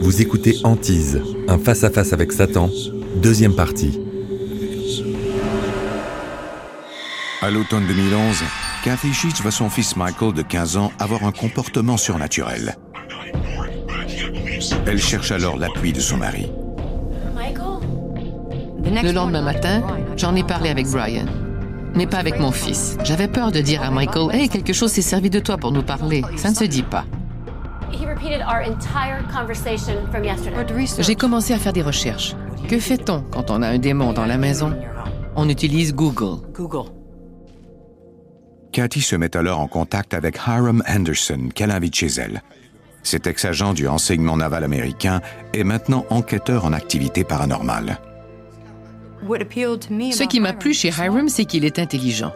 Vous écoutez Antise, un face-à-face avec Satan, deuxième partie. À l'automne 2011, Kathy Sheets voit son fils Michael de 15 ans avoir un comportement surnaturel. Elle cherche alors l'appui de son mari. Le lendemain matin, j'en ai parlé avec Brian. Mais pas avec mon fils. J'avais peur de dire à Michael Hey, quelque chose s'est servi de toi pour nous parler. Ça ne se dit pas. J'ai commencé à faire des recherches. Que fait-on quand on a un démon dans la maison? On utilise Google. Cathy se met alors en contact avec Hiram Anderson, qu'elle invite chez elle. Cet ex-agent du renseignement naval américain est maintenant enquêteur en activité paranormale. Ce qui m'a plu chez Hiram, c'est qu'il est intelligent.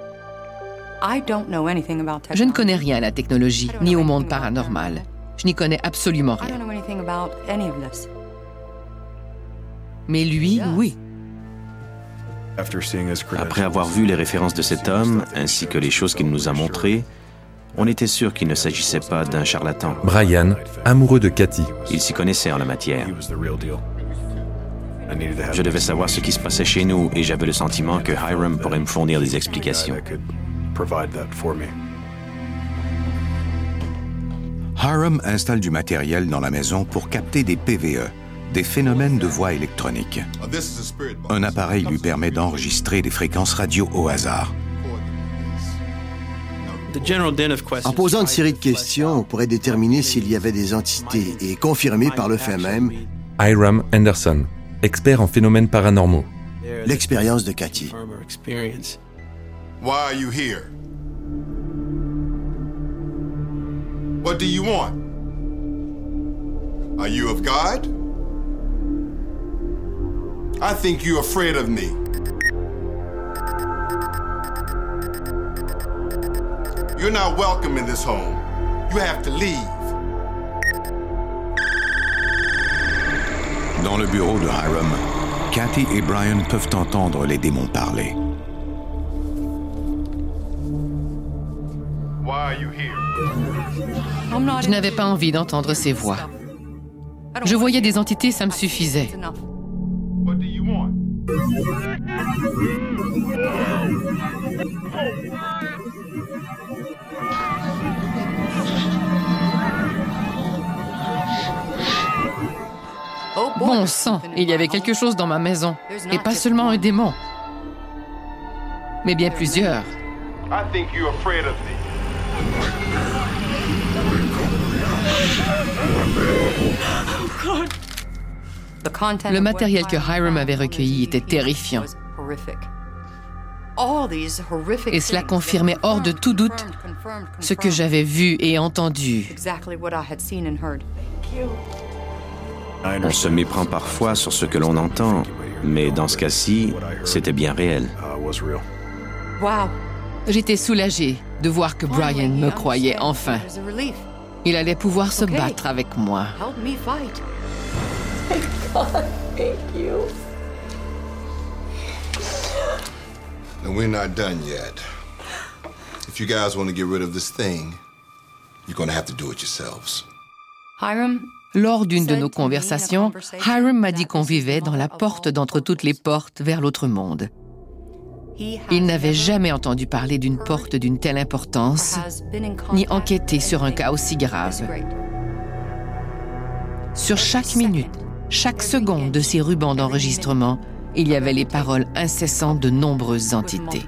Je ne connais rien à la technologie, ni au monde paranormal. Je n'y connais absolument rien. Mais lui, oui. Après avoir vu les références de cet homme, ainsi que les choses qu'il nous a montrées, on était sûr qu'il ne s'agissait pas d'un charlatan. Brian, amoureux de Cathy. Il s'y connaissait en la matière. Je devais savoir ce qui se passait chez nous et j'avais le sentiment que Hiram pourrait me fournir des explications. Hiram installe du matériel dans la maison pour capter des PVE, des phénomènes de voix électronique. Un appareil lui permet d'enregistrer des fréquences radio au hasard. En posant une série de questions, on pourrait déterminer s'il y avait des entités et confirmer par le fait même Hiram Anderson, expert en phénomènes paranormaux. l'expérience de Cathy. What do you want? Are you of God? I think you're afraid of me. You're not welcome in this home. You have to leave. Dans le bureau de Hiram, Cathy et Brian peuvent entendre les démons parler. Why are you here? Je n'avais pas envie d'entendre ces voix. Je voyais des entités, ça me suffisait. Bon sang, il y avait quelque chose dans ma maison. Et pas seulement un démon. Mais bien plusieurs. I think you're afraid of me. Le matériel que Hiram avait recueilli était terrifiant. Et cela confirmait hors de tout doute ce que j'avais vu et entendu. On se méprend parfois sur ce que l'on entend, mais dans ce cas-ci, c'était bien réel. J'étais soulagée de voir que Brian me croyait enfin. Il allait pouvoir se battre avec moi. And we're not done yet. If you guys want to get rid of this thing, you're going to have to do it yourselves. Lors d'une de nos conversations, Hiram m'a dit qu'on vivait dans la porte d'entre toutes les portes vers l'autre monde. Il n'avait jamais entendu parler d'une porte d'une telle importance, ni enquêté sur un cas aussi grave. Sur chaque minute, chaque seconde de ces rubans d'enregistrement, il y avait les paroles incessantes de nombreuses entités.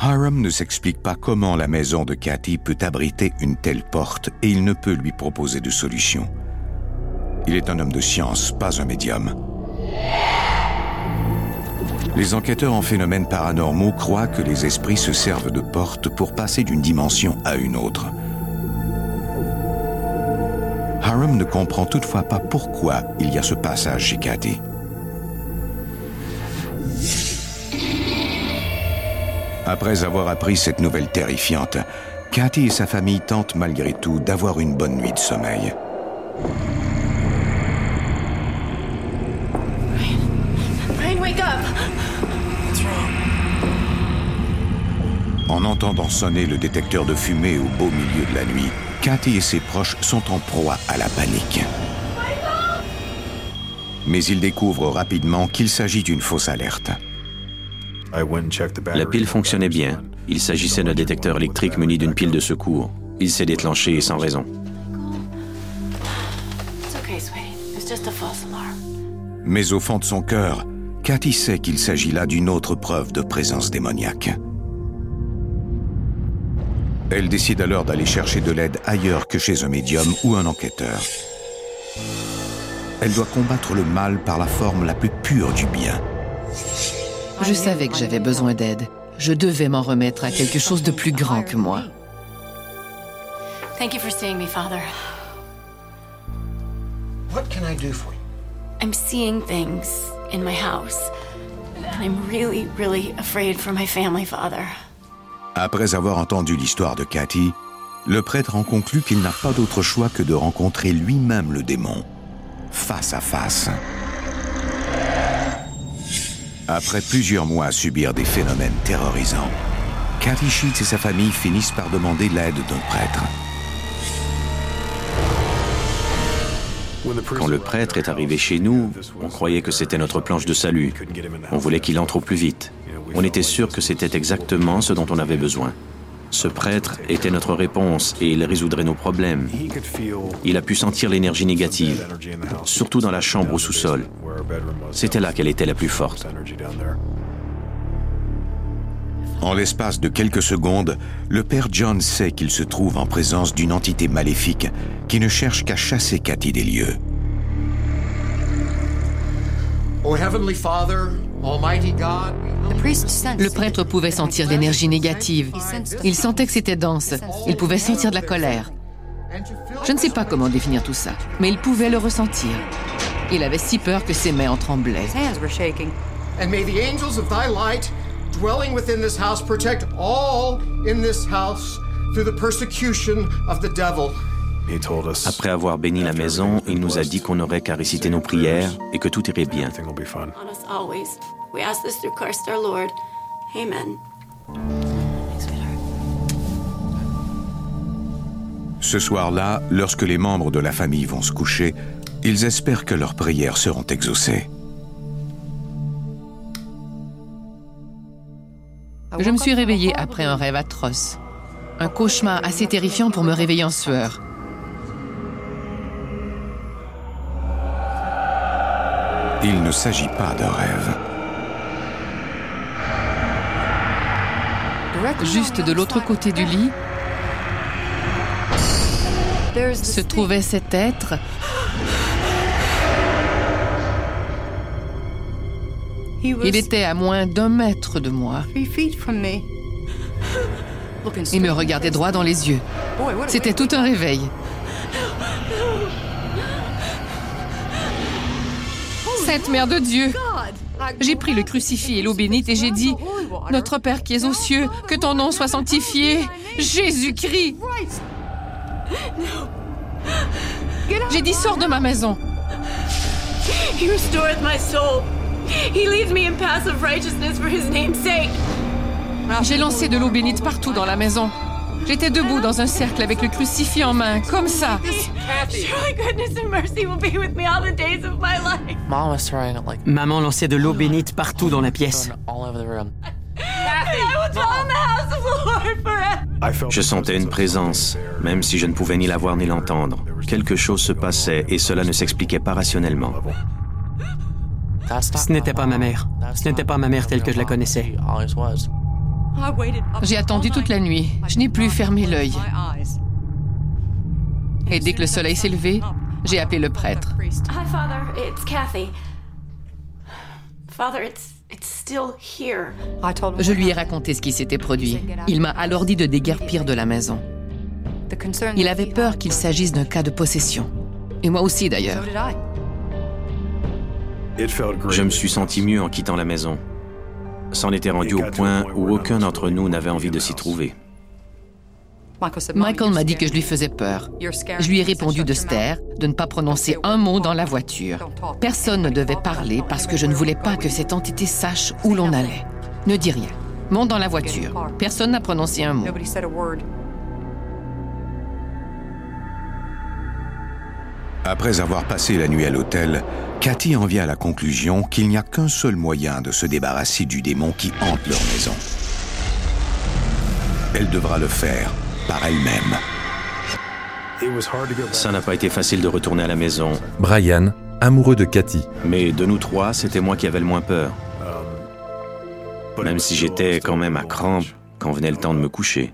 Hiram ne s'explique pas comment la maison de Cathy peut abriter une telle porte et il ne peut lui proposer de solution. Il est un homme de science, pas un médium. Les enquêteurs en phénomènes paranormaux croient que les esprits se servent de portes pour passer d'une dimension à une autre. Hiram ne comprend toutefois pas pourquoi il y a ce passage chez Cathy. Après avoir appris cette nouvelle terrifiante, Cathy et sa famille tentent malgré tout d'avoir une bonne nuit de sommeil. En entendant sonner le détecteur de fumée au beau milieu de la nuit, Cathy et ses proches sont en proie à la panique. Mais ils découvrent rapidement qu'il s'agit d'une fausse alerte. La pile fonctionnait bien. Il s'agissait d'un détecteur électrique muni d'une pile de secours. Il s'est déclenché sans raison. Mais au fond de son cœur, Cathy sait qu'il s'agit là d'une autre preuve de présence démoniaque. Elle décide alors d'aller chercher de l'aide ailleurs que chez un médium ou un enquêteur. Elle doit combattre le mal par la forme la plus pure du bien. Je savais que j'avais besoin d'aide. Je devais m'en remettre à quelque chose de plus grand que moi. Thank you for seeing me, Father. What can I do for you? I'm seeing things in my house. And I'm really, really afraid for my family, Father. Après avoir entendu l'histoire de Cathy, le prêtre en conclut qu'il n'a pas d'autre choix que de rencontrer lui-même le démon, face à face. Après plusieurs mois à subir des phénomènes terrorisants, Cathy Sheets et sa famille finissent par demander l'aide d'un prêtre. Quand le prêtre est arrivé chez nous, on croyait que c'était notre planche de salut. On voulait qu'il entre au plus vite. On était sûr que c'était exactement ce dont on avait besoin. Ce prêtre était notre réponse et il résoudrait nos problèmes. Il a pu sentir l'énergie négative, surtout dans la chambre au sous-sol. C'était là qu'elle était la plus forte. En l'espace de quelques secondes, le père John sait qu'il se trouve en présence d'une entité maléfique qui ne cherche qu'à chasser Cathy des lieux. Oh, Heavenly Father, Le prêtre pouvait sentir l'énergie négative. Il sentait que c'était dense. Il pouvait sentir de la colère. Je ne sais pas comment définir tout ça, mais il pouvait le ressentir. Il avait si peur que ses mains en tremblaient. Après avoir béni la maison, il nous a dit qu'on n'aurait qu'à réciter nos prières et que tout irait bien. On us always. We ask this through Christ our Lord. Amen. Ce soir-là, lorsque les membres de la famille vont se coucher, ils espèrent que leurs prières seront exaucées. Je me suis réveillée après un rêve atroce. Un cauchemar assez terrifiant pour me réveiller en sueur. Il ne s'agit pas de rêve. Juste de l'autre côté du lit se trouvait cet être Il était à moins d'un mètre de moi. Il me regardait droit dans les yeux. C'était tout un réveil. Sainte Mère de Dieu, j'ai pris le crucifix et l'eau bénite et j'ai dit, Notre Père qui es aux cieux, que ton nom soit sanctifié, Jésus-Christ. J'ai dit, sors de ma maison. He restoreth my soul. He leads me in paths of righteousness for his name's sake. J'ai lancé de l'eau bénite partout dans la maison. J'étais debout dans un cercle avec le crucifix en main, comme ça. Surely goodness and mercy will be with me all the days of my life. Mom was throwing it like Maman lançait de l'eau bénite partout dans la pièce. Je sentais une présence, même si je ne pouvais ni la voir ni l'entendre. Quelque chose se passait et cela ne s'expliquait pas rationnellement. Ce n'était pas ma mère. Ce n'était pas ma mère telle que je la connaissais. J'ai attendu toute la nuit. Je n'ai plus fermé l'œil. Et dès que le soleil s'est levé, j'ai appelé le prêtre. Hi, Father. It's Kathy. Father, it's it's still here. Je lui ai raconté ce qui s'était produit. Il m'a alors dit de déguerpir de la maison. Il avait peur qu'il s'agisse d'un cas de possession. Et moi aussi d'ailleurs. Je me suis senti mieux en quittant la maison. C'en était rendu au point où aucun d'entre nous n'avait envie de s'y trouver. Michael m'a dit que je lui faisais peur. Je lui ai répondu de se de ne pas prononcer un mot dans la voiture. Personne ne devait parler parce que je ne voulais pas que cette entité sache où l'on allait. Ne dis rien. Monte dans la voiture. Personne n'a prononcé un mot. Après avoir passé la nuit à l'hôtel, Cathy en vient à la conclusion qu'il n'y a qu'un seul moyen de se débarrasser du démon qui hante leur maison. Elle devra le faire par elle-même. Ça n'a pas été facile de retourner à la maison. Brian, amoureux de Cathy. Mais de nous trois, c'était moi qui avais le moins peur. Même si j'étais quand même à crampes quand venait le temps de me coucher.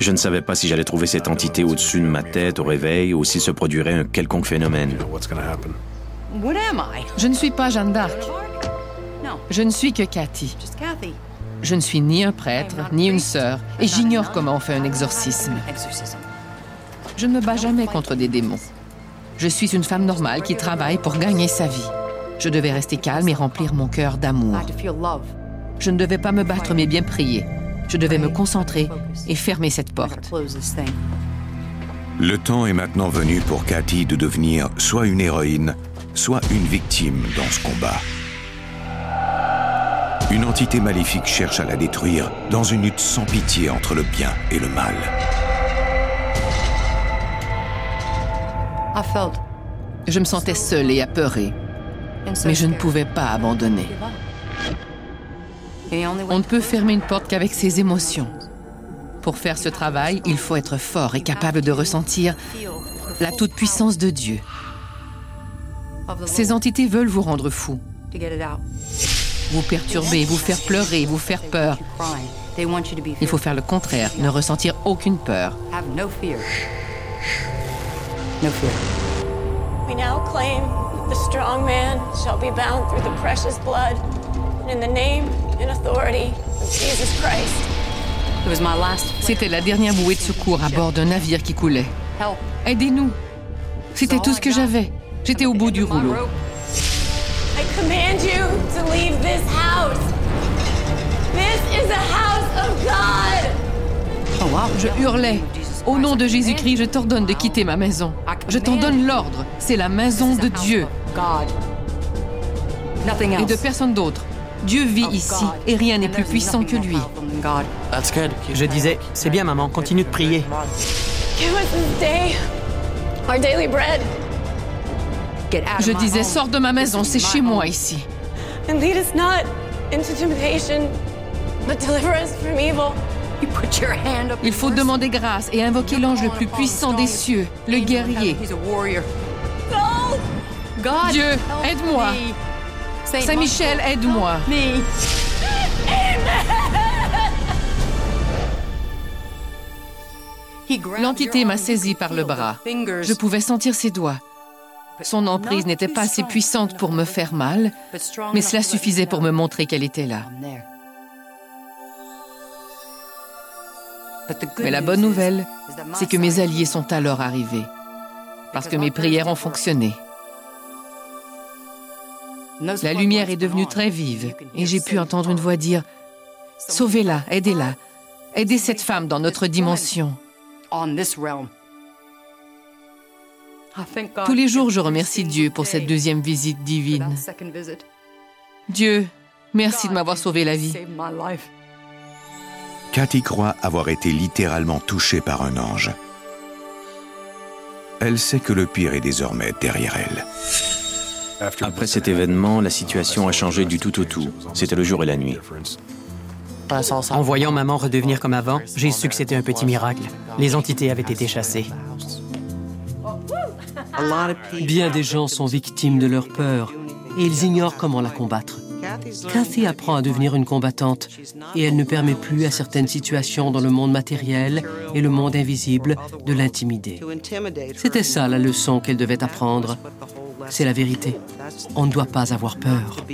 Je ne savais pas si j'allais trouver cette entité au-dessus de ma tête au réveil ou s'il se produirait un quelconque phénomène. Je ne suis pas Jeanne d'Arc. Je ne suis que Cathy. Je ne suis ni un prêtre, ni une sœur, et j'ignore comment on fait un exorcisme. Je ne me bats jamais contre des démons. Je suis une femme normale qui travaille pour gagner sa vie. Je devais rester calme et remplir mon cœur d'amour. Je ne devais pas me battre, mais bien prier. Je devais me concentrer et fermer cette porte. Le temps est maintenant venu pour Cathy de devenir soit une héroïne, soit une victime dans ce combat. Une entité maléfique cherche à la détruire dans une lutte sans pitié entre le bien et le mal. Je me sentais seule et apeurée, mais je ne pouvais pas abandonner. On ne peut fermer une porte qu'avec ses émotions. Pour faire ce travail, il faut être fort et capable de ressentir la toute-puissance de Dieu. Ces entités veulent vous rendre fou, vous perturber, vous faire pleurer, vous faire peur. Il faut faire le contraire, ne ressentir aucune peur. We now claim the strong man shall be bound through the precious blood. In the name and authority of Jesus Christ. C'était la dernière bouée de secours à bord d'un navire qui coulait. Aidez-nous. C'était tout ce que j'avais. J'étais au bout du rouleau. I command you to leave this house. This is a house of God. Je hurlais. Au nom de Jésus-Christ, je t'ordonne de quitter ma maison. Je t'en donne l'ordre. C'est la maison de Dieu. Et de personne d'autre. Dieu vit ici et rien n'est plus puissant que lui. Je disais, c'est bien maman, continue de prier. Give us this day our daily bread. Je disais, sors de ma maison, c'est chez moi ici. And lead us not into temptation, but deliver us from evil. Il faut demander grâce et invoquer l'ange le plus puissant des cieux, le guerrier. Dieu, aide-moi. Saint-Michel, aide-moi. L'entité m'a saisi par le bras. Je pouvais sentir ses doigts. Son emprise n'était pas assez puissante pour me faire mal, mais cela suffisait pour me montrer qu'elle était là. Mais la bonne nouvelle, c'est que mes alliés sont alors arrivés, parce que mes prières ont fonctionné. La lumière est devenue très vive et j'ai pu entendre une voix dire ⁇ Sauvez-la, aidez-la, aidez cette femme dans notre dimension ⁇ Tous les jours, je remercie Dieu pour cette deuxième visite divine. Dieu, merci de m'avoir sauvé la vie. Cathy croit avoir été littéralement touchée par un ange. Elle sait que le pire est désormais derrière elle. Après cet événement, la situation a changé du tout au tout. C'était le jour et la nuit. En voyant maman redevenir comme avant, j'ai su que c'était un petit miracle. Les entités avaient été chassées. Bien des gens sont victimes de leur peur et ils ignorent comment la combattre. Cathy apprend à devenir une combattante et elle ne permet plus à certaines situations dans le monde matériel et le monde invisible de l'intimider. C'était ça la leçon qu'elle devait apprendre. C'est la vérité. On ne doit pas avoir peur.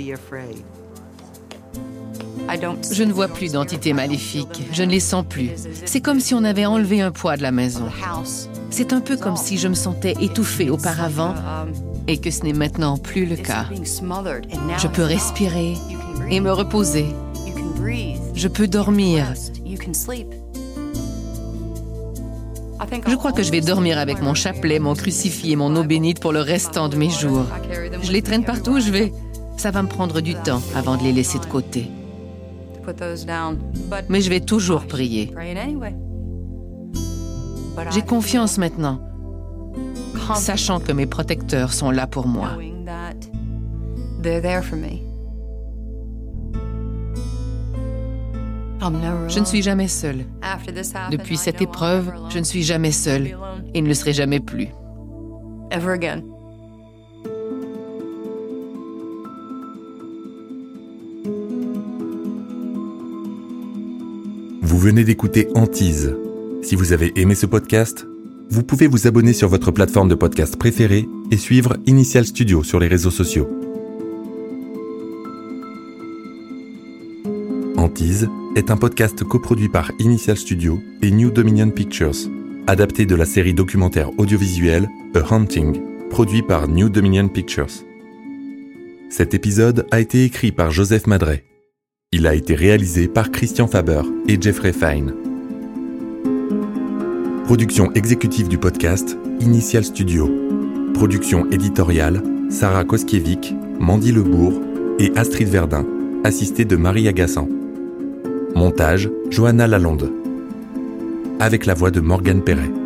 Je ne vois plus d'entités maléfiques. Je ne les sens plus. C'est comme si on avait enlevé un poids de la maison. C'est un peu comme si je me sentais étouffée auparavant et que ce n'est maintenant plus le cas. Je peux respirer et me reposer. Je peux dormir. Je crois que je vais dormir avec mon chapelet, mon crucifix et mon eau bénite pour le restant de mes jours. Je les traîne partout où je vais. Ça va me prendre du temps avant de les laisser de côté. Mais je vais toujours prier. J'ai confiance maintenant. sachant que mes protecteurs sont là pour moi. Je ne suis jamais seule. Depuis cette épreuve, je ne suis jamais seule et ne le serai jamais plus. Vous venez d'écouter Antise. Si vous avez aimé ce podcast, vous pouvez vous abonner sur votre plateforme de podcast préférée et suivre Initial Studio sur les réseaux sociaux. Est un podcast coproduit par Initial Studio et New Dominion Pictures, adapté de la série documentaire audiovisuelle A Hunting, produit par New Dominion Pictures. Cet épisode a été écrit par Joseph Madret. Il a été réalisé par Christian Faber et Jeffrey Fine. Production exécutive du podcast, Initial Studio. Production éditoriale, Sarah Koskiewicz, Mandy Lebourg et Astrid Verdun, assistée de Marie Agassan. Montage, Johanna Lalonde. Avec la voix de Morgane Perret.